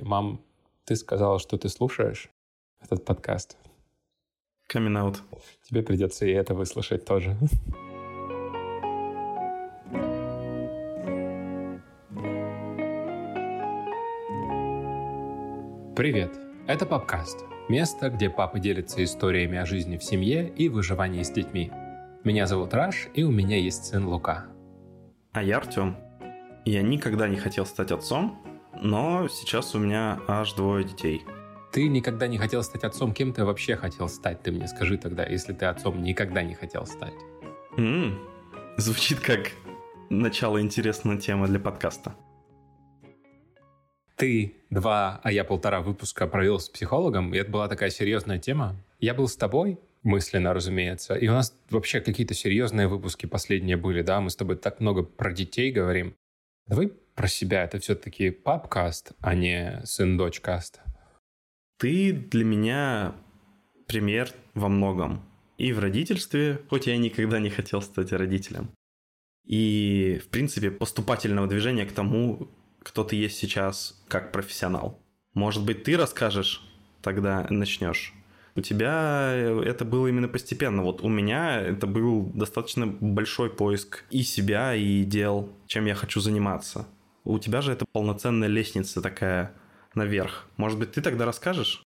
порядке. Мам, ты сказала, что ты слушаешь этот подкаст. Coming out. Тебе придется и это выслушать тоже. Привет! Это Папкаст. Место, где папа делится историями о жизни в семье и выживании с детьми. Меня зовут Раш, и у меня есть сын Лука. А я Артем. Я никогда не хотел стать отцом, но сейчас у меня аж двое детей. Ты никогда не хотел стать отцом, кем ты вообще хотел стать? Ты мне скажи тогда, если ты отцом никогда не хотел стать. м звучит как начало интересной темы для подкаста. Ты два, а я полтора выпуска провел с психологом, и это была такая серьезная тема. Я был с тобой, мысленно, разумеется. И у нас вообще какие-то серьезные выпуски последние были, да, мы с тобой так много про детей говорим. Давай про себя. Это все-таки папкаст, а не сын-дочь-каст. Ты для меня пример во многом. И в родительстве, хоть я никогда не хотел стать родителем. И, в принципе, поступательного движения к тому, кто ты есть сейчас как профессионал. Может быть, ты расскажешь, тогда начнешь. У тебя это было именно постепенно. Вот у меня это был достаточно большой поиск и себя, и дел, чем я хочу заниматься. У тебя же это полноценная лестница такая наверх. Может быть, ты тогда расскажешь?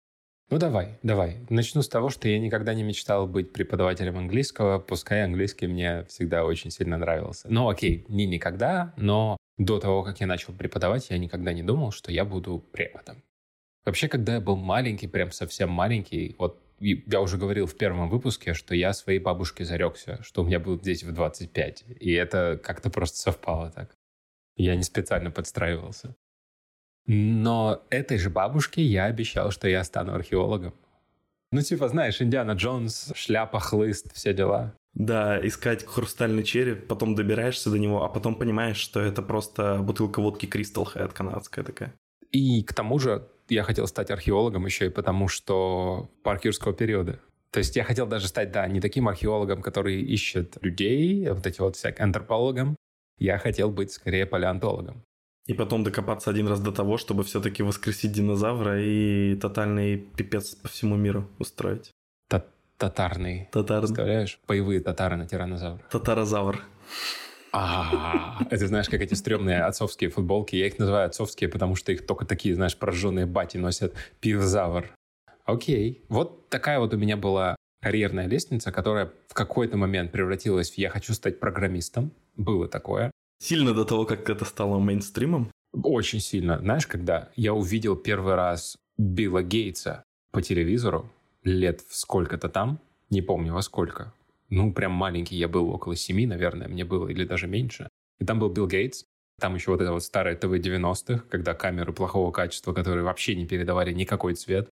Ну давай, давай. Начну с того, что я никогда не мечтал быть преподавателем английского, пускай английский мне всегда очень сильно нравился. Ну окей, не никогда, но до того, как я начал преподавать, я никогда не думал, что я буду преподом. Вообще, когда я был маленький, прям совсем маленький, вот я уже говорил в первом выпуске, что я своей бабушке зарекся, что у меня будет дети в 25. И это как-то просто совпало так. Я не специально подстраивался. Но этой же бабушке я обещал, что я стану археологом. Ну, типа, знаешь, Индиана Джонс, шляпа, хлыст, все дела. Да, искать хрустальный череп, потом добираешься до него, а потом понимаешь, что это просто бутылка водки Crystal Head канадская такая. И к тому же я хотел стать археологом еще и потому, что парк юрского периода. То есть я хотел даже стать, да, не таким археологом, который ищет людей, а вот эти вот всякие антропологом. Я хотел быть скорее палеонтологом. И потом докопаться один раз до того, чтобы все-таки воскресить динозавра и тотальный пипец по всему миру устроить. Татарный. Татар. Представляешь? Боевые татары на тиранозавра. Татарозавр. А, это знаешь, как эти стрёмные отцовские футболки. Я их называю отцовские, потому что их только такие, знаешь, прожженные бати носят. Пивзавр. Окей. Вот такая вот у меня была карьерная лестница, которая в какой-то момент превратилась в «я хочу стать программистом». Было такое. Сильно до того, как это стало мейнстримом? Очень сильно. Знаешь, когда я увидел первый раз Билла Гейтса по телевизору, лет в сколько-то там, не помню во сколько, ну, прям маленький я был, около семи, наверное, мне было, или даже меньше. И там был Билл Гейтс, там еще вот это вот старое ТВ 90-х, когда камеры плохого качества, которые вообще не передавали никакой цвет,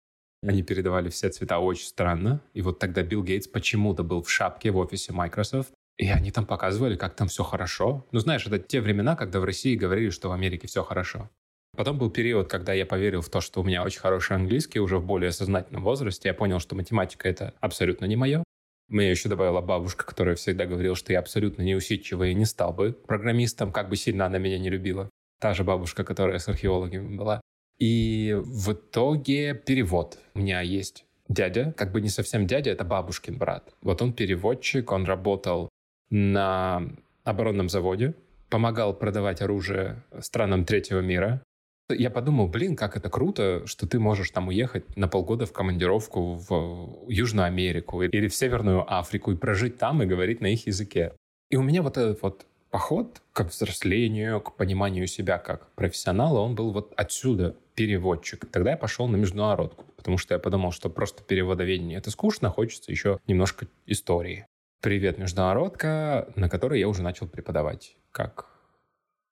они передавали все цвета очень странно. И вот тогда Билл Гейтс почему-то был в шапке в офисе Microsoft, и они там показывали, как там все хорошо. Ну, знаешь, это те времена, когда в России говорили, что в Америке все хорошо. Потом был период, когда я поверил в то, что у меня очень хороший английский уже в более сознательном возрасте. Я понял, что математика — это абсолютно не мое. Мне еще добавила бабушка, которая всегда говорила, что я абсолютно неусидчивый и не стал бы программистом, как бы сильно она меня не любила. Та же бабушка, которая с археологами была. И в итоге перевод. У меня есть дядя, как бы не совсем дядя, это бабушкин брат. Вот он переводчик, он работал на оборонном заводе, помогал продавать оружие странам третьего мира, я подумал, блин, как это круто, что ты можешь там уехать на полгода в командировку в Южную Америку или в Северную Африку и прожить там и говорить на их языке. И у меня вот этот вот поход к взрослению, к пониманию себя как профессионала, он был вот отсюда, переводчик. Тогда я пошел на международку, потому что я подумал, что просто переводоведение — это скучно, хочется еще немножко истории. Привет, международка, на которой я уже начал преподавать как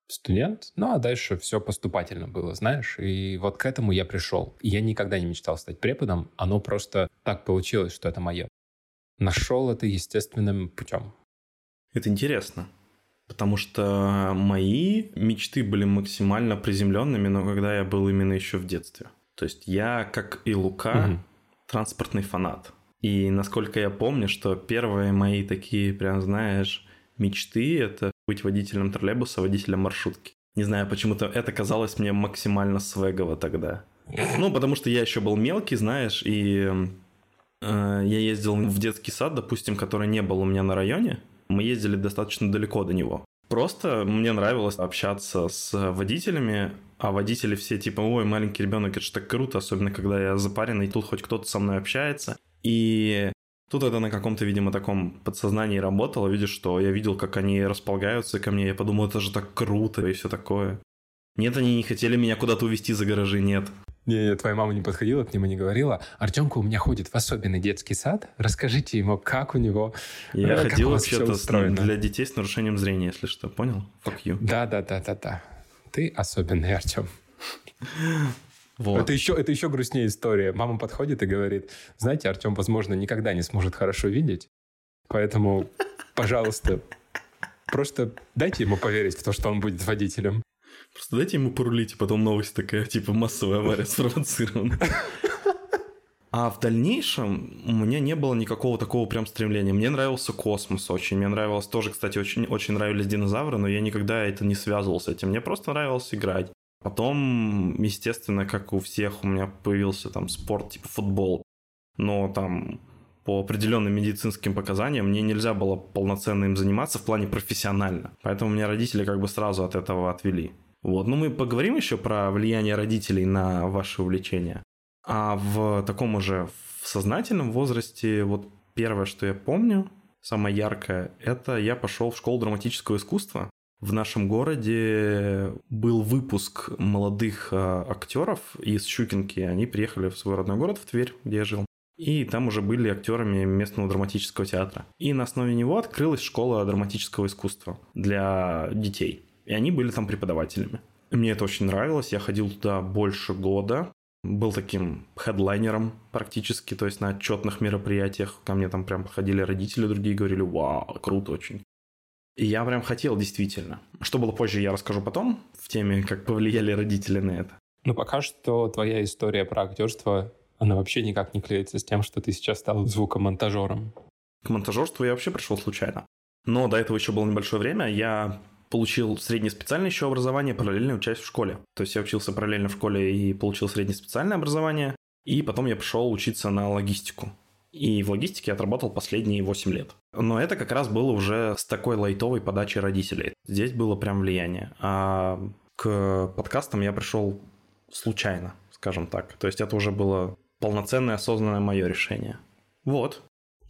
студент, ну а дальше все поступательно было, знаешь, и вот к этому я пришел. Я никогда не мечтал стать преподом, оно просто так получилось, что это мое. Нашел это естественным путем. Это интересно, потому что мои мечты были максимально приземленными, но когда я был именно еще в детстве. То есть я, как и Лука, угу. транспортный фанат. И насколько я помню, что первые мои такие, прям знаешь, мечты — это быть водителем троллейбуса, водителем маршрутки. Не знаю, почему-то это казалось мне максимально свегово тогда. Ну, потому что я еще был мелкий, знаешь, и э, я ездил в детский сад, допустим, который не был у меня на районе. Мы ездили достаточно далеко до него. Просто мне нравилось общаться с водителями, а водители все типа, ой, маленький ребенок, это же так круто, особенно когда я запаренный, тут хоть кто-то со мной общается. И тут это на каком-то, видимо, таком подсознании работало, видишь, что я видел, как они располагаются ко мне, я подумал, это же так круто и все такое. Нет, они не хотели меня куда-то увезти за гаражи, нет. Не, не, твоя мама не подходила к нему, не говорила, Артемка у меня ходит в особенный детский сад, расскажите ему, как у него Я э, ходил вообще-то для детей с нарушением зрения, если что, понял? Fuck you. Да, да, да, да, да. Ты особенный, Артем. Вот. Это еще, это еще грустнее история. Мама подходит и говорит, знаете, Артем, возможно, никогда не сможет хорошо видеть, поэтому, пожалуйста, просто дайте ему поверить в то, что он будет водителем. Просто дайте ему порулить, и потом новость такая, типа массовая авария спровоцирована. А в дальнейшем у меня не было никакого такого прям стремления. Мне нравился космос очень. Мне нравилось тоже, кстати, очень, очень нравились динозавры, но я никогда это не связывал с этим. Мне просто нравилось играть. Потом, естественно, как у всех, у меня появился там спорт типа футбол. Но там по определенным медицинским показаниям мне нельзя было полноценно им заниматься в плане профессионально. Поэтому меня родители как бы сразу от этого отвели. Вот. Но мы поговорим еще про влияние родителей на ваше увлечение. А в таком уже в сознательном возрасте, вот первое, что я помню, самое яркое, это я пошел в школу драматического искусства. В нашем городе был выпуск молодых э, актеров из Щукинки. Они приехали в свой родной город, в Тверь, где я жил. И там уже были актерами местного драматического театра. И на основе него открылась школа драматического искусства для детей. И они были там преподавателями. Мне это очень нравилось. Я ходил туда больше года. Был таким хедлайнером практически, то есть на отчетных мероприятиях. Ко мне там прям подходили родители другие, говорили, вау, круто очень. И я прям хотел действительно. Что было позже, я расскажу потом в теме, как повлияли родители на это. Ну, пока что твоя история про актерство, она вообще никак не клеится с тем, что ты сейчас стал звукомонтажером. К монтажерству я вообще пришел случайно. Но до этого еще было небольшое время. Я получил среднеспециальное еще образование, параллельно учась в школе. То есть я учился параллельно в школе и получил среднеспециальное образование, и потом я пошел учиться на логистику. И в логистике отработал последние 8 лет. Но это как раз было уже с такой лайтовой подачей родителей. Здесь было прям влияние. А к подкастам я пришел случайно, скажем так. То есть это уже было полноценное, осознанное мое решение. Вот.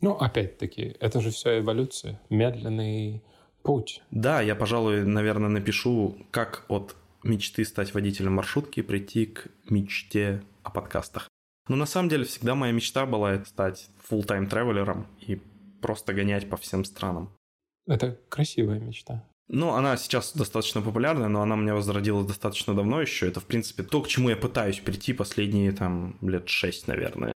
Ну, опять-таки, это же все эволюция. Медленный путь. Да, я, пожалуй, наверное, напишу, как от мечты стать водителем маршрутки прийти к мечте о подкастах. Но на самом деле всегда моя мечта была стать full-time тревелером и просто гонять по всем странам. Это красивая мечта. Ну, она сейчас достаточно популярная, но она меня возродилась достаточно давно еще. Это, в принципе, то, к чему я пытаюсь прийти последние, там, лет шесть, наверное.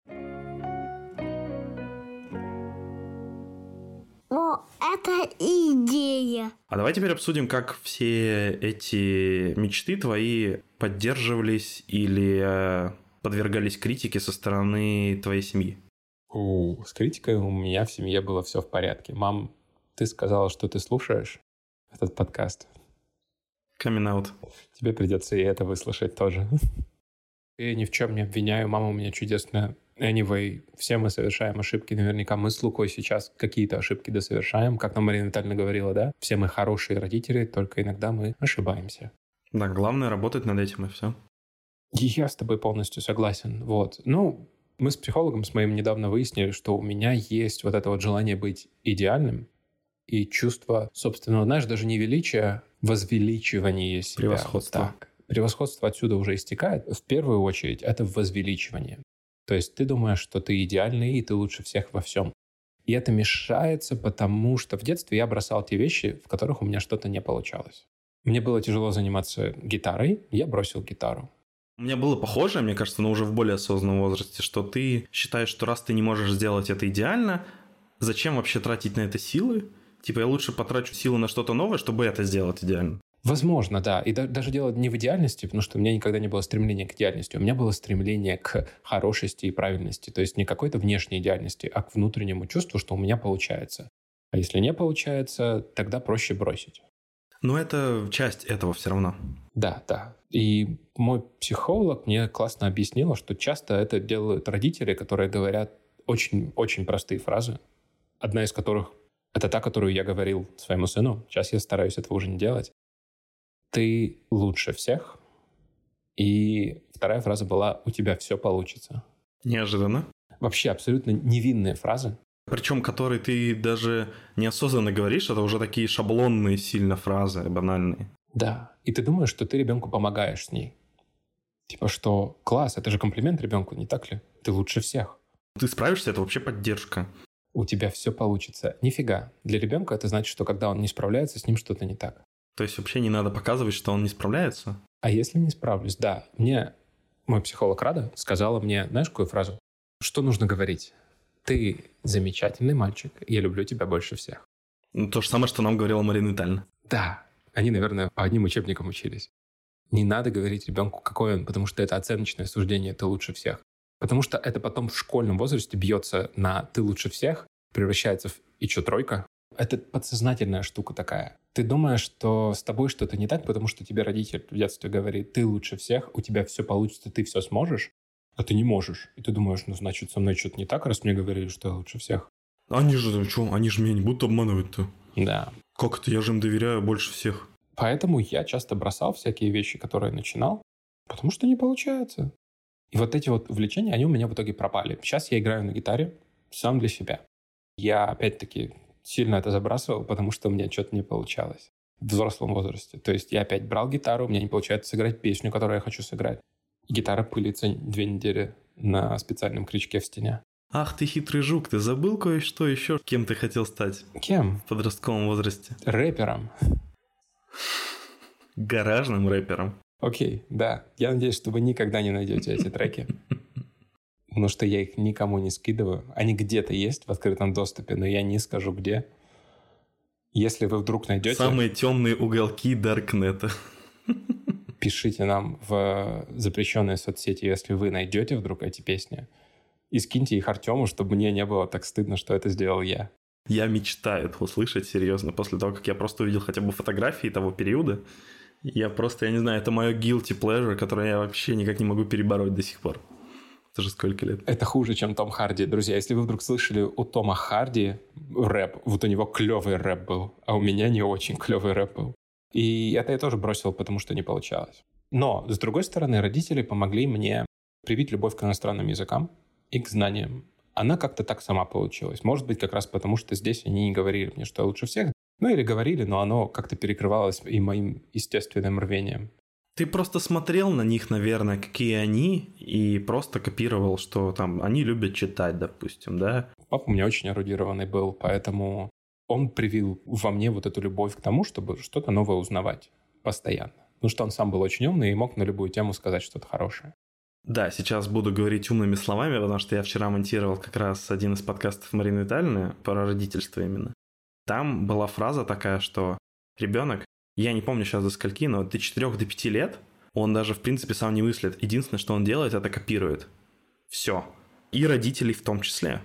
Это идея. А давай теперь обсудим, как все эти мечты твои поддерживались или э, подвергались критике со стороны твоей семьи. У, с критикой у меня в семье было все в порядке. Мам, ты сказала, что ты слушаешь этот подкаст. Coming out. Тебе придется и это выслушать тоже. Я ни в чем не обвиняю. Мама у меня чудесная Anyway, все мы совершаем ошибки. Наверняка мы с Лукой сейчас какие-то ошибки досовершаем. Как нам Марина Витальевна говорила, да? Все мы хорошие родители, только иногда мы ошибаемся. Да, главное работать над этим и все. Я с тобой полностью согласен. Вот. Ну, мы с психологом с моим недавно выяснили, что у меня есть вот это вот желание быть идеальным и чувство собственного, знаешь, даже не величия, возвеличивания себя. Превосходство. Вот так. Превосходство отсюда уже истекает. В первую очередь это возвеличивание. То есть ты думаешь, что ты идеальный, и ты лучше всех во всем. И это мешается, потому что в детстве я бросал те вещи, в которых у меня что-то не получалось. Мне было тяжело заниматься гитарой, я бросил гитару. У меня было похоже, мне кажется, но уже в более осознанном возрасте, что ты считаешь, что раз ты не можешь сделать это идеально, зачем вообще тратить на это силы? Типа я лучше потрачу силы на что-то новое, чтобы это сделать идеально. Возможно, да. И да, даже дело не в идеальности, потому что у меня никогда не было стремления к идеальности. У меня было стремление к хорошести и правильности. То есть не какой-то внешней идеальности, а к внутреннему чувству, что у меня получается. А если не получается, тогда проще бросить. Но это часть этого все равно. Да, да. И мой психолог мне классно объяснила, что часто это делают родители, которые говорят очень-очень простые фразы, одна из которых это та, которую я говорил своему сыну. Сейчас я стараюсь этого уже не делать. Ты лучше всех. И вторая фраза была «У тебя все получится». Неожиданно. Вообще абсолютно невинные фразы. Причем, которые ты даже неосознанно говоришь, это уже такие шаблонные сильно фразы, банальные. Да. И ты думаешь, что ты ребенку помогаешь с ней. Типа что, класс, это же комплимент ребенку, не так ли? Ты лучше всех. Ты справишься, это вообще поддержка. У тебя все получится. Нифига. Для ребенка это значит, что когда он не справляется, с ним что-то не так. То есть вообще не надо показывать, что он не справляется? А если не справлюсь? Да. Мне мой психолог Рада сказала мне, знаешь, какую фразу? Что нужно говорить? Ты замечательный мальчик, я люблю тебя больше всех. Ну, то же самое, что нам говорила Марина Витальевна. Да, они, наверное, по одним учебникам учились. Не надо говорить ребенку, какой он, потому что это оценочное суждение, ты лучше всех. Потому что это потом в школьном возрасте бьется на «ты лучше всех», превращается в «и чё, тройка?». Это подсознательная штука такая. Ты думаешь, что с тобой что-то не так, потому что тебе родитель в детстве говорит «ты лучше всех, у тебя все получится, ты все сможешь», а ты не можешь. И ты думаешь, ну, значит, со мной что-то не так, раз мне говорили, что я лучше всех. Они же, что, они же меня не будут обманывать-то. Да. Как это? Я же им доверяю больше всех. Поэтому я часто бросал всякие вещи, которые начинал, потому что не получается. И вот эти вот увлечения, они у меня в итоге пропали. Сейчас я играю на гитаре сам для себя. Я, опять-таки, сильно это забрасывал, потому что у меня что-то не получалось в взрослом возрасте. То есть я опять брал гитару, у меня не получается сыграть песню, которую я хочу сыграть. Гитара пылится две недели на специальном крючке в стене. Ах ты хитрый жук, ты забыл кое-что еще? Кем ты хотел стать? Кем? В подростковом возрасте. Рэпером. Гаражным рэпером. Окей, да. Я надеюсь, что вы никогда не найдете эти треки. Потому что я их никому не скидываю. Они где-то есть в открытом доступе, но я не скажу где. Если вы вдруг найдете... Самые темные уголки Даркнета. Пишите нам в запрещенные соцсети, если вы найдете вдруг эти песни. И скиньте их Артему, чтобы мне не было так стыдно, что это сделал я. Я мечтаю это услышать, серьезно, после того, как я просто увидел хотя бы фотографии того периода. Я просто, я не знаю, это мое guilty pleasure, которое я вообще никак не могу перебороть до сих пор. Это же сколько лет? Это хуже, чем Том Харди. Друзья, если вы вдруг слышали у Тома Харди рэп, вот у него клевый рэп был, а у меня не очень клевый рэп был. И это я тоже бросил, потому что не получалось. Но, с другой стороны, родители помогли мне привить любовь к иностранным языкам и к знаниям она как-то так сама получилась. Может быть, как раз потому, что здесь они не говорили мне, что я лучше всех. Ну или говорили, но оно как-то перекрывалось и моим естественным рвением. Ты просто смотрел на них, наверное, какие они, и просто копировал, что там они любят читать, допустим, да? Папа у меня очень эрудированный был, поэтому он привил во мне вот эту любовь к тому, чтобы что-то новое узнавать постоянно. Потому что он сам был очень умный и мог на любую тему сказать что-то хорошее. Да, сейчас буду говорить умными словами, потому что я вчера монтировал как раз один из подкастов Марины Витальевны про родительство именно. Там была фраза такая, что ребенок, я не помню сейчас до скольки, но до 4 до 5 лет он даже в принципе сам не мыслит. Единственное, что он делает, это копирует. Все. И родителей в том числе.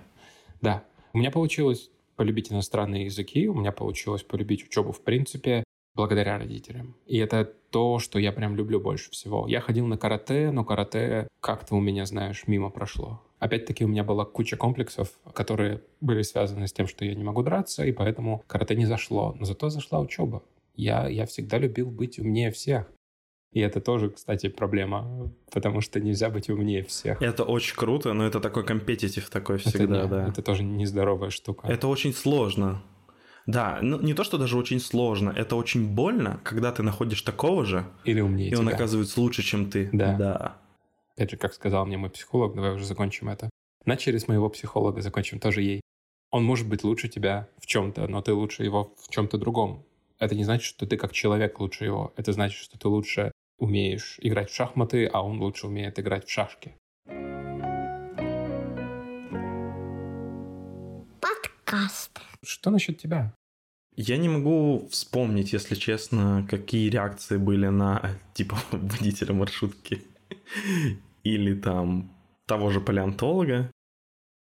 Да. У меня получилось полюбить иностранные языки, у меня получилось полюбить учебу в принципе благодаря родителям. И это то, что я прям люблю больше всего. Я ходил на карате, но карате как-то у меня, знаешь, мимо прошло. Опять-таки у меня была куча комплексов, которые были связаны с тем, что я не могу драться, и поэтому карате не зашло. Но зато зашла учеба. Я, я всегда любил быть умнее всех. И это тоже, кстати, проблема, потому что нельзя быть умнее всех. Это очень круто, но это такой компетитив такой всегда, это не, да. Это тоже нездоровая штука. Это очень сложно. Да, ну не то, что даже очень сложно, это очень больно, когда ты находишь такого же, или умнее и он оказывается лучше, чем ты. Да. да. Опять же, как сказал мне мой психолог, давай уже закончим это. Начали с моего психолога, закончим тоже ей. Он может быть лучше тебя в чем-то, но ты лучше его в чем-то другом. Это не значит, что ты как человек лучше его. Это значит, что ты лучше умеешь играть в шахматы, а он лучше умеет играть в шашки. Подкаст. Что насчет тебя? Я не могу вспомнить, если честно, какие реакции были на, типа, водителя маршрутки или там того же палеонтолога.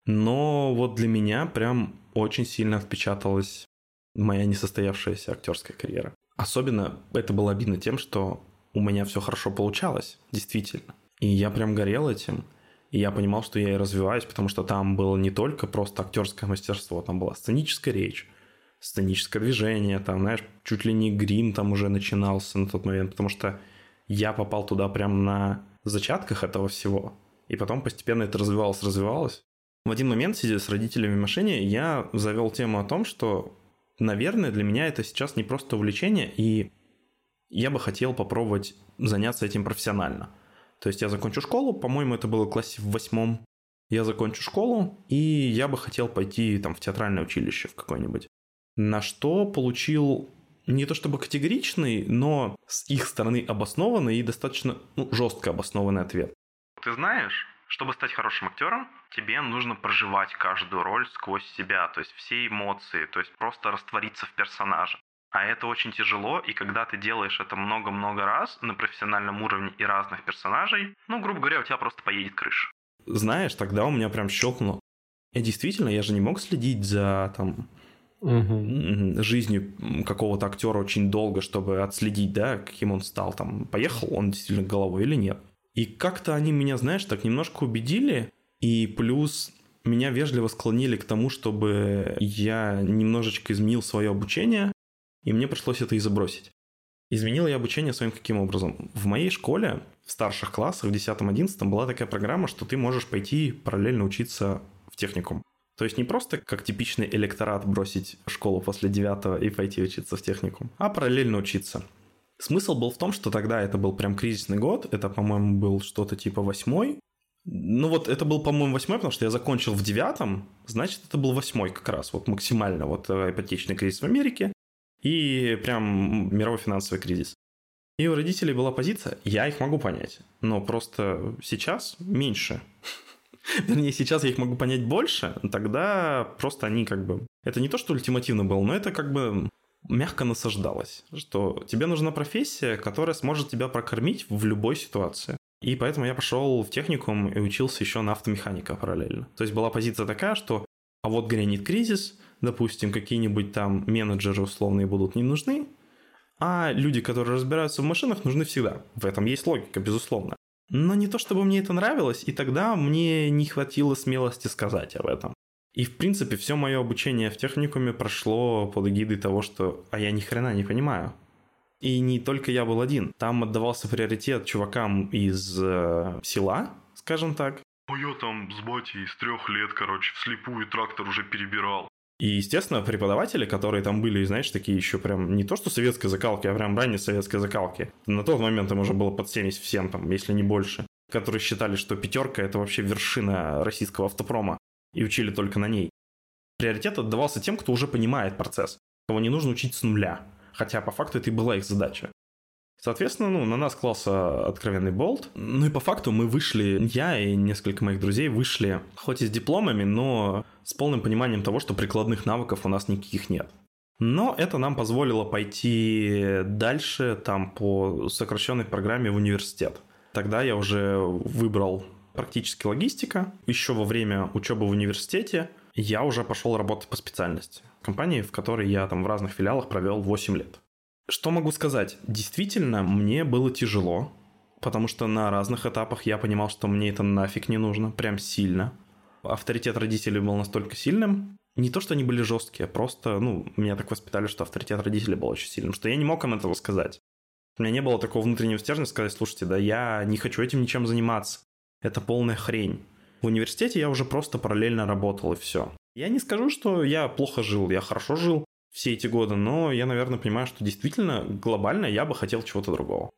Но вот для меня прям очень сильно впечаталась моя несостоявшаяся актерская карьера. Особенно это было обидно тем, что у меня все хорошо получалось, действительно. И я прям горел этим. И я понимал, что я и развиваюсь, потому что там было не только просто актерское мастерство, там была сценическая речь, сценическое движение, там, знаешь, чуть ли не грим там уже начинался на тот момент, потому что я попал туда прям на зачатках этого всего. И потом постепенно это развивалось, развивалось. В один момент, сидя с родителями в машине, я завел тему о том, что, наверное, для меня это сейчас не просто увлечение, и я бы хотел попробовать заняться этим профессионально. То есть я закончу школу, по-моему, это было в классе в восьмом. Я закончу школу, и я бы хотел пойти там в театральное училище в какое-нибудь. На что получил не то чтобы категоричный, но с их стороны обоснованный и достаточно ну, жестко обоснованный ответ. Ты знаешь, чтобы стать хорошим актером, тебе нужно проживать каждую роль сквозь себя, то есть все эмоции, то есть просто раствориться в персонаже. А это очень тяжело, и когда ты делаешь это много-много раз на профессиональном уровне и разных персонажей, ну, грубо говоря, у тебя просто поедет крыша. Знаешь, тогда у меня прям щелкнуло. Я действительно, я же не мог следить за там угу. жизнью какого-то актера очень долго, чтобы отследить, да, каким он стал. Там, поехал он действительно головой или нет. И как-то они меня, знаешь, так немножко убедили, и плюс меня вежливо склонили к тому, чтобы я немножечко изменил свое обучение, и мне пришлось это и забросить. Изменил я обучение своим каким образом? В моей школе, в старших классах, в 10-11 была такая программа, что ты можешь пойти параллельно учиться в техникум. То есть не просто как типичный электорат бросить школу после девятого и пойти учиться в техникум, а параллельно учиться. Смысл был в том, что тогда это был прям кризисный год, это, по-моему, был что-то типа восьмой. Ну вот это был, по-моему, восьмой, потому что я закончил в девятом, значит, это был восьмой как раз, вот максимально вот э, ипотечный кризис в Америке и прям мировой финансовый кризис. И у родителей была позиция, я их могу понять, но просто сейчас меньше. Вернее, сейчас я их могу понять больше, тогда просто они как бы... Это не то, что ультимативно было, но это как бы мягко насаждалось, что тебе нужна профессия, которая сможет тебя прокормить в любой ситуации. И поэтому я пошел в техникум и учился еще на автомеханика параллельно. То есть была позиция такая, что а вот грянет кризис, допустим, какие-нибудь там менеджеры условные будут не нужны, а люди, которые разбираются в машинах, нужны всегда. В этом есть логика, безусловно. Но не то чтобы мне это нравилось, и тогда мне не хватило смелости сказать об этом. И, в принципе, все мое обучение в техникуме прошло под эгидой того, что «а я ни хрена не понимаю». И не только я был один. Там отдавался приоритет чувакам из э, села, скажем так. Я там с батей с трех лет, короче, вслепую трактор уже перебирал. И, естественно, преподаватели, которые там были, знаешь, такие еще прям не то что советской закалки, а прям ранней советской закалки. На тот момент им уже было под 70 всем, там, если не больше. Которые считали, что пятерка это вообще вершина российского автопрома. И учили только на ней. Приоритет отдавался тем, кто уже понимает процесс, кого не нужно учить с нуля. Хотя по факту это и была их задача. Соответственно, ну, на нас класса откровенный болт. Ну и по факту мы вышли, я и несколько моих друзей вышли, хоть и с дипломами, но с полным пониманием того, что прикладных навыков у нас никаких нет. Но это нам позволило пойти дальше, там, по сокращенной программе в университет. Тогда я уже выбрал практически логистика. Еще во время учебы в университете я уже пошел работать по специальности. Компании, в которой я там в разных филиалах провел 8 лет. Что могу сказать? Действительно, мне было тяжело, потому что на разных этапах я понимал, что мне это нафиг не нужно, прям сильно. Авторитет родителей был настолько сильным, не то, что они были жесткие, просто, ну, меня так воспитали, что авторитет родителей был очень сильным, что я не мог им этого сказать. У меня не было такого внутреннего стержня сказать, слушайте, да я не хочу этим ничем заниматься. Это полная хрень. В университете я уже просто параллельно работал и все. Я не скажу, что я плохо жил, я хорошо жил все эти годы, но я, наверное, понимаю, что действительно глобально я бы хотел чего-то другого.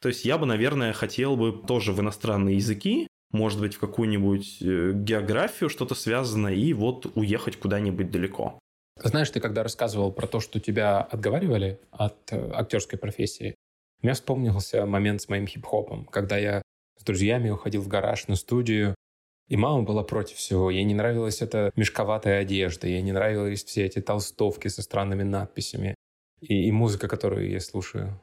То есть я бы, наверное, хотел бы тоже в иностранные языки, может быть, в какую-нибудь э, географию что-то связанное, и вот уехать куда-нибудь далеко. Знаешь, ты когда рассказывал про то, что тебя отговаривали от э, актерской профессии, у меня вспомнился момент с моим хип-хопом, когда я с друзьями уходил в гараж на студию, и мама была против всего. Ей не нравилась эта мешковатая одежда, ей не нравились все эти толстовки со странными надписями и, и музыка, которую я слушаю.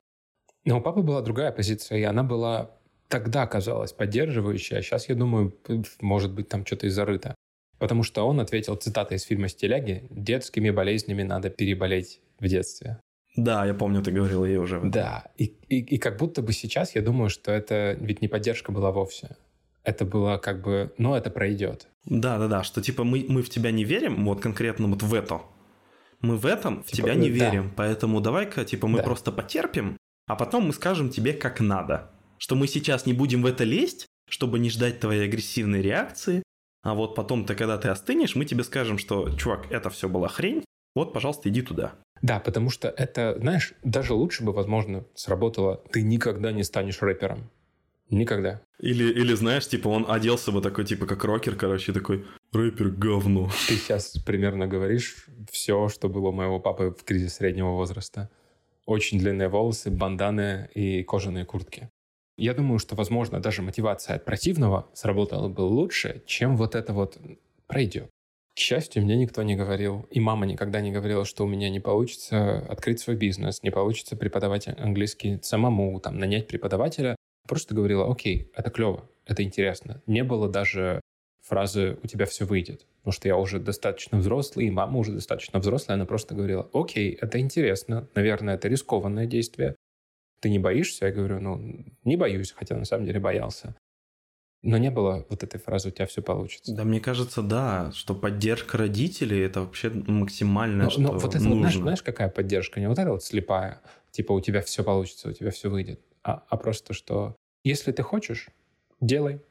Но у папы была другая позиция, и она была тогда казалась поддерживающей, а сейчас, я думаю, может быть, там что-то и зарыто. Потому что он ответил цитатой из фильма «Стиляги» «Детскими болезнями надо переболеть в детстве». Да, я помню, ты говорил ей уже. Да, и, и, и как будто бы сейчас я думаю, что это ведь не поддержка была вовсе. Это было как бы, ну, это пройдет. Да, да, да, что типа мы, мы в тебя не верим, вот конкретно вот в это. Мы в этом в Типа, тебя не э, да. верим, поэтому давай-ка, типа, мы Да. просто потерпим, а потом мы скажем тебе, как надо. Что мы сейчас не будем в это лезть, чтобы не ждать твоей агрессивной реакции, а вот потом ты, когда ты остынешь, мы тебе скажем, что, чувак, это все была хрень, вот, пожалуйста, иди туда. Да, потому что это, знаешь, даже лучше бы, возможно, сработало. Ты никогда не станешь рэпером. Никогда. Или, или знаешь, типа, он оделся бы такой, типа, как рокер, короче, такой, рэпер говно. Ты сейчас примерно говоришь все, что было у моего папы в кризис среднего возраста. Очень длинные волосы, банданы и кожаные куртки. Я думаю, что, возможно, даже мотивация от противного сработала бы лучше, чем вот это вот пройдет. К счастью, мне никто не говорил, и мама никогда не говорила, что у меня не получится открыть свой бизнес, не получится преподавать английский самому, там, нанять преподавателя. Просто говорила, окей, это клево, это интересно. Не было даже фразы «у тебя все выйдет», потому что я уже достаточно взрослый, и мама уже достаточно взрослая, она просто говорила «окей, это интересно, наверное, это рискованное действие, ты не боишься?» Я говорю «ну, не боюсь», хотя на самом деле боялся. Но не было вот этой фразы «у тебя все получится». Да, мне кажется, да, что поддержка родителей это вообще максимально, Но, что но вот это, нужно. знаешь, знаешь, какая поддержка? Не вот эта вот слепая, типа у тебя все получится, у тебя все выйдет, а, а просто что если ты хочешь, делай.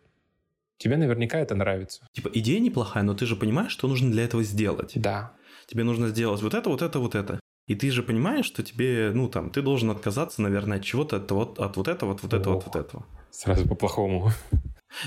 Тебе наверняка это нравится. Типа идея неплохая, но ты же понимаешь, что нужно для этого сделать. Да. Тебе нужно сделать вот это, вот это, вот это. И ты же понимаешь, что тебе, ну там, ты должен отказаться, наверное, от чего-то, от, вот, от вот этого, от вот этого, от Ох. вот этого. Сразу по-плохому.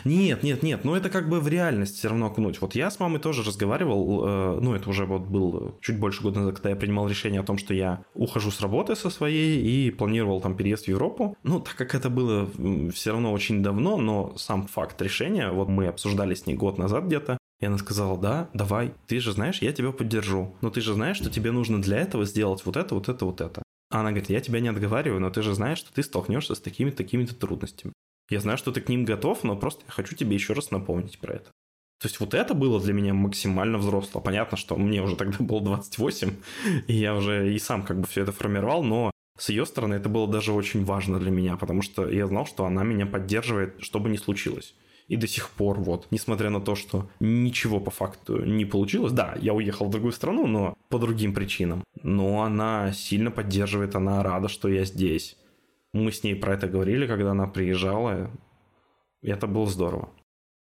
Нет, нет, нет, ну это как бы в реальность все равно окунуть. Вот я с мамой тоже разговаривал, э, ну это уже вот был чуть больше года назад, когда я принимал решение о том, что я ухожу с работы со своей и планировал там переезд в Европу. Ну, так как это было все равно очень давно, но сам факт решения, вот мы обсуждали с ней год назад где-то, и она сказала, да, давай, ты же знаешь, я тебя поддержу, но ты же знаешь, что тебе нужно для этого сделать вот это, вот это, вот это. Она говорит, я тебя не отговариваю, но ты же знаешь, что ты столкнешься с такими-то такими-то трудностями. Я знаю, что ты к ним готов, но просто я хочу тебе еще раз напомнить про это. То есть вот это было для меня максимально взросло. Понятно, что мне уже тогда было 28, и я уже и сам как бы все это формировал, но с ее стороны это было даже очень важно для меня, потому что я знал, что она меня поддерживает, что бы ни случилось. И до сих пор, вот, несмотря на то, что ничего по факту не получилось, да, я уехал в другую страну, но по другим причинам, но она сильно поддерживает, она рада, что я здесь. Мы с ней про это говорили, когда она приезжала, и это было здорово.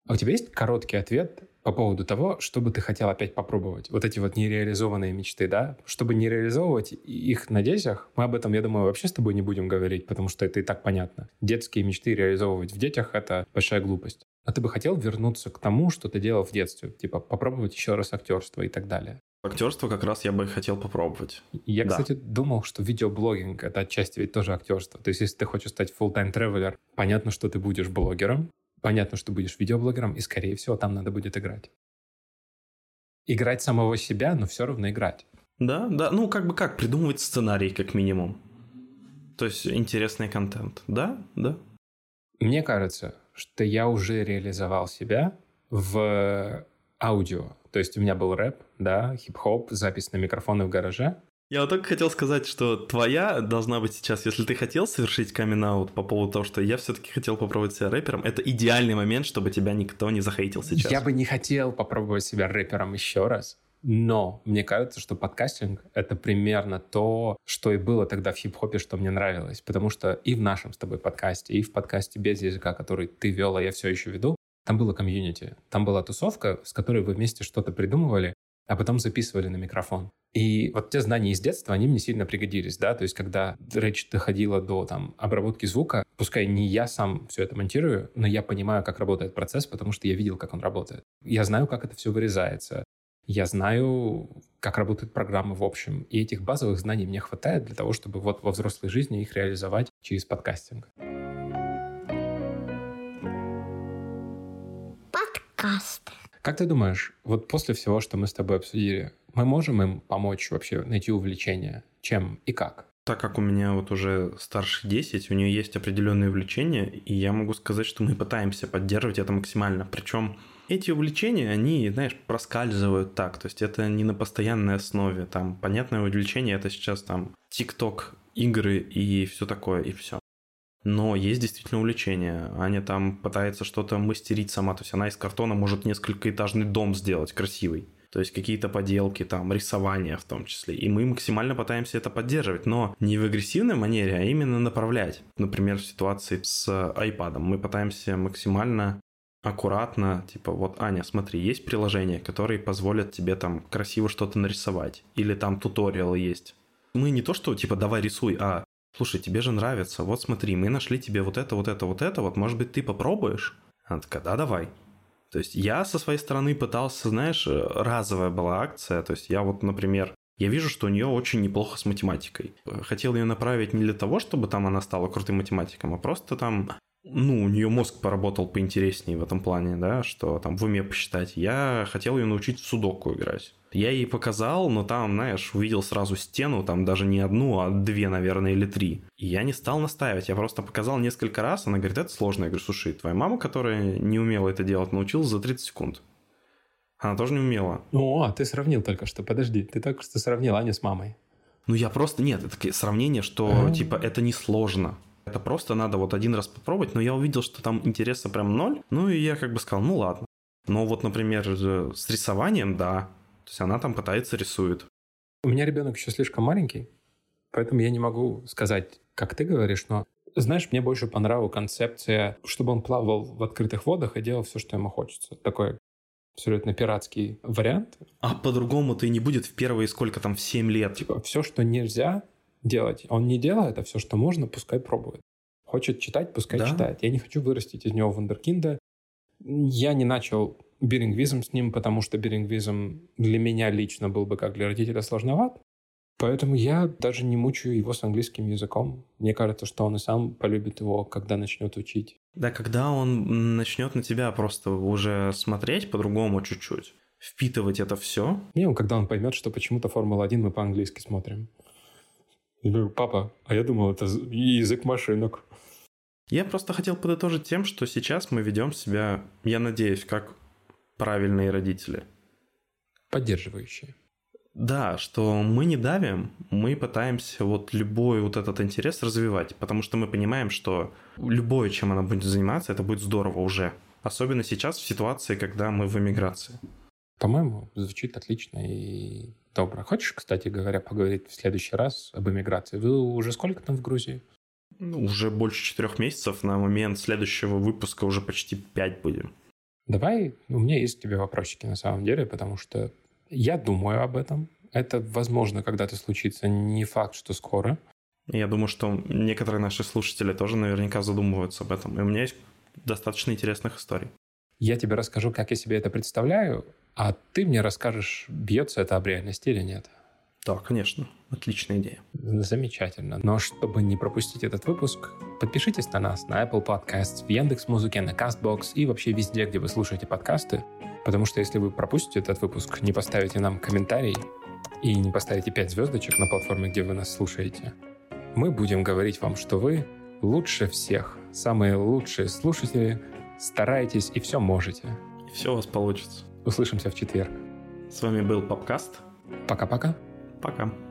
А у тебя есть короткий ответ по поводу того, что бы ты хотел опять попробовать? Вот эти вот нереализованные мечты, да? Чтобы не реализовывать их на детях, мы об этом, я думаю, вообще с тобой не будем говорить, потому что это и так понятно. Детские мечты реализовывать в детях — это большая глупость. А ты бы хотел вернуться к тому, что ты делал в детстве? Типа попробовать еще раз актерство и так далее. Актерство как раз я бы хотел попробовать. Я, Да. кстати, думал, что видеоблогинг — это отчасти ведь тоже актерство. То есть, если ты хочешь стать full-time traveler, понятно, что ты будешь блогером, понятно, что будешь видеоблогером, и, скорее всего, там надо будет играть. Играть самого себя, но все равно играть. Да, да, ну как бы как, придумывать сценарий как минимум. То есть интересный контент. Да, да. Мне кажется, что я уже реализовал себя в аудио. То есть у меня был рэп, да, хип-хоп, запись на микрофоны в гараже. Я вот только хотел сказать, что твоя должна быть сейчас, если ты хотел совершить камин по поводу того, что я все-таки хотел попробовать себя рэпером, это идеальный момент, чтобы тебя никто не захейтил сейчас. Я бы не хотел попробовать себя рэпером еще раз, но мне кажется, что подкастинг — это примерно то, что и было тогда в хип-хопе, что мне нравилось. Потому что и в нашем с тобой подкасте, и в подкасте без языка, который ты вел, а я все еще веду, там было комьюнити. Там была тусовка, с которой вы вместе что-то придумывали, а потом записывали на микрофон. И вот те знания из детства, они мне сильно пригодились, да, то есть когда речь доходила до там обработки звука, пускай не я сам все это монтирую, но я понимаю, как работает процесс, потому что я видел, как он работает. Я знаю, как это все вырезается. Я знаю, как работают программы в общем. И этих базовых знаний мне хватает для того, чтобы вот во взрослой жизни их реализовать через подкастинг. Подкаст. Как ты думаешь, вот после всего, что мы с тобой обсудили, мы можем им помочь вообще найти увлечение? Чем и как? Так как у меня вот уже старше 10, у нее есть определенные увлечения, и я могу сказать, что мы пытаемся поддерживать это максимально. Причем Эти увлечения, они, знаешь, проскальзывают так, то есть это не на постоянной основе. Там, понятное увлечение, это сейчас там ТикТок, игры и все такое, и все. Но есть действительно увлечение. Аня там пытается что-то мастерить сама. То есть она из картона может несколькоэтажный дом сделать красивый. То есть какие-то поделки, там, рисование в том числе. И мы максимально пытаемся это поддерживать, но не в агрессивной манере, а именно направлять. Например, в ситуации с iPad. Мы пытаемся максимально аккуратно, типа, вот, Аня, смотри, есть приложения, которые позволят тебе там красиво что-то нарисовать. Или там туториал есть. Мы не то, что, типа, давай рисуй, а слушай, тебе же нравится, вот смотри, мы нашли тебе вот это, вот это, вот это, вот, может быть, ты попробуешь? Она такая, да, давай. То есть я со своей стороны пытался, знаешь, разовая была акция, то есть я вот, например, я вижу, что у нее очень неплохо с математикой. Хотел ее направить не для того, чтобы там она стала крутым математиком, а просто там ну, у нее мозг поработал поинтереснее в этом плане, да, что там в уме посчитать. Я хотел ее научить в судоку играть. Я ей показал, но там, знаешь, увидел сразу стену, там даже не одну, а две, наверное, или три. И я не стал настаивать, я просто показал несколько раз, она говорит, это сложно. Я говорю, слушай, твоя мама, которая не умела это делать, научилась за 30 секунд. Она тоже не умела. О, а ты сравнил только что, подожди, ты только что сравнил Аню с мамой. Ну, я просто... Нет, это сравнение, что, А-а-а. типа, это не сложно. Это просто надо вот один раз попробовать, но я увидел, что там интереса прям ноль. Ну и я как бы сказал, ну ладно. Но вот, например, с рисованием, да. То есть она там пытается рисует. У меня ребенок еще слишком маленький, поэтому я не могу сказать, как ты говоришь, но знаешь, мне больше понравилась концепция, чтобы он плавал в открытых водах и делал все, что ему хочется. Такой абсолютно пиратский вариант. А по-другому ты не будет в первые сколько там, в 7 лет? Типа, все, что нельзя, делать. Он не делает, а все, что можно, пускай пробует. Хочет читать, пускай да? читает. Я не хочу вырастить из него вундеркинда. Я не начал бирингвизм с ним, потому что бирингвизм для меня лично был бы как для родителя сложноват. Поэтому я даже не мучаю его с английским языком. Мне кажется, что он и сам полюбит его, когда начнет учить. Да, когда он начнет на тебя просто уже смотреть по-другому чуть-чуть, впитывать это все. Не, когда он поймет, что почему-то Формула-1 мы по-английски смотрим. Я говорю, папа, а я думал, это язык машинок. Я просто хотел подытожить тем, что сейчас мы ведем себя, я надеюсь, как правильные родители. Поддерживающие. Да, что мы не давим, мы пытаемся вот любой вот этот интерес развивать, потому что мы понимаем, что любое, чем она будет заниматься, это будет здорово уже. Особенно сейчас в ситуации, когда мы в эмиграции. По-моему, звучит отлично и Добро. Хочешь, кстати говоря, поговорить в следующий раз об эмиграции? Вы уже сколько там в Грузии? Ну, уже больше четырех месяцев. На момент следующего выпуска уже почти пять будем. Давай, у меня есть к тебе вопросики на самом деле, потому что я думаю об этом. Это, возможно, когда-то случится. Не факт, что скоро. Я думаю, что некоторые наши слушатели тоже наверняка задумываются об этом. И у меня есть достаточно интересных историй. Я тебе расскажу, как я себе это представляю, а ты мне расскажешь, бьется это об реальность или нет. Да, конечно. Отличная идея. Замечательно. Но чтобы не пропустить этот выпуск, подпишитесь на нас на Apple Podcasts, в Яндекс Музыке, на CastBox и вообще везде, где вы слушаете подкасты. Потому что если вы пропустите этот выпуск, не поставите нам комментарий и не поставите 5 звездочек на платформе, где вы нас слушаете, мы будем говорить вам, что вы лучше всех, самые лучшие слушатели, стараетесь и все можете. И все у вас получится. Услышимся в четверг. С вами был Попкаст. Пока-пока. Пока.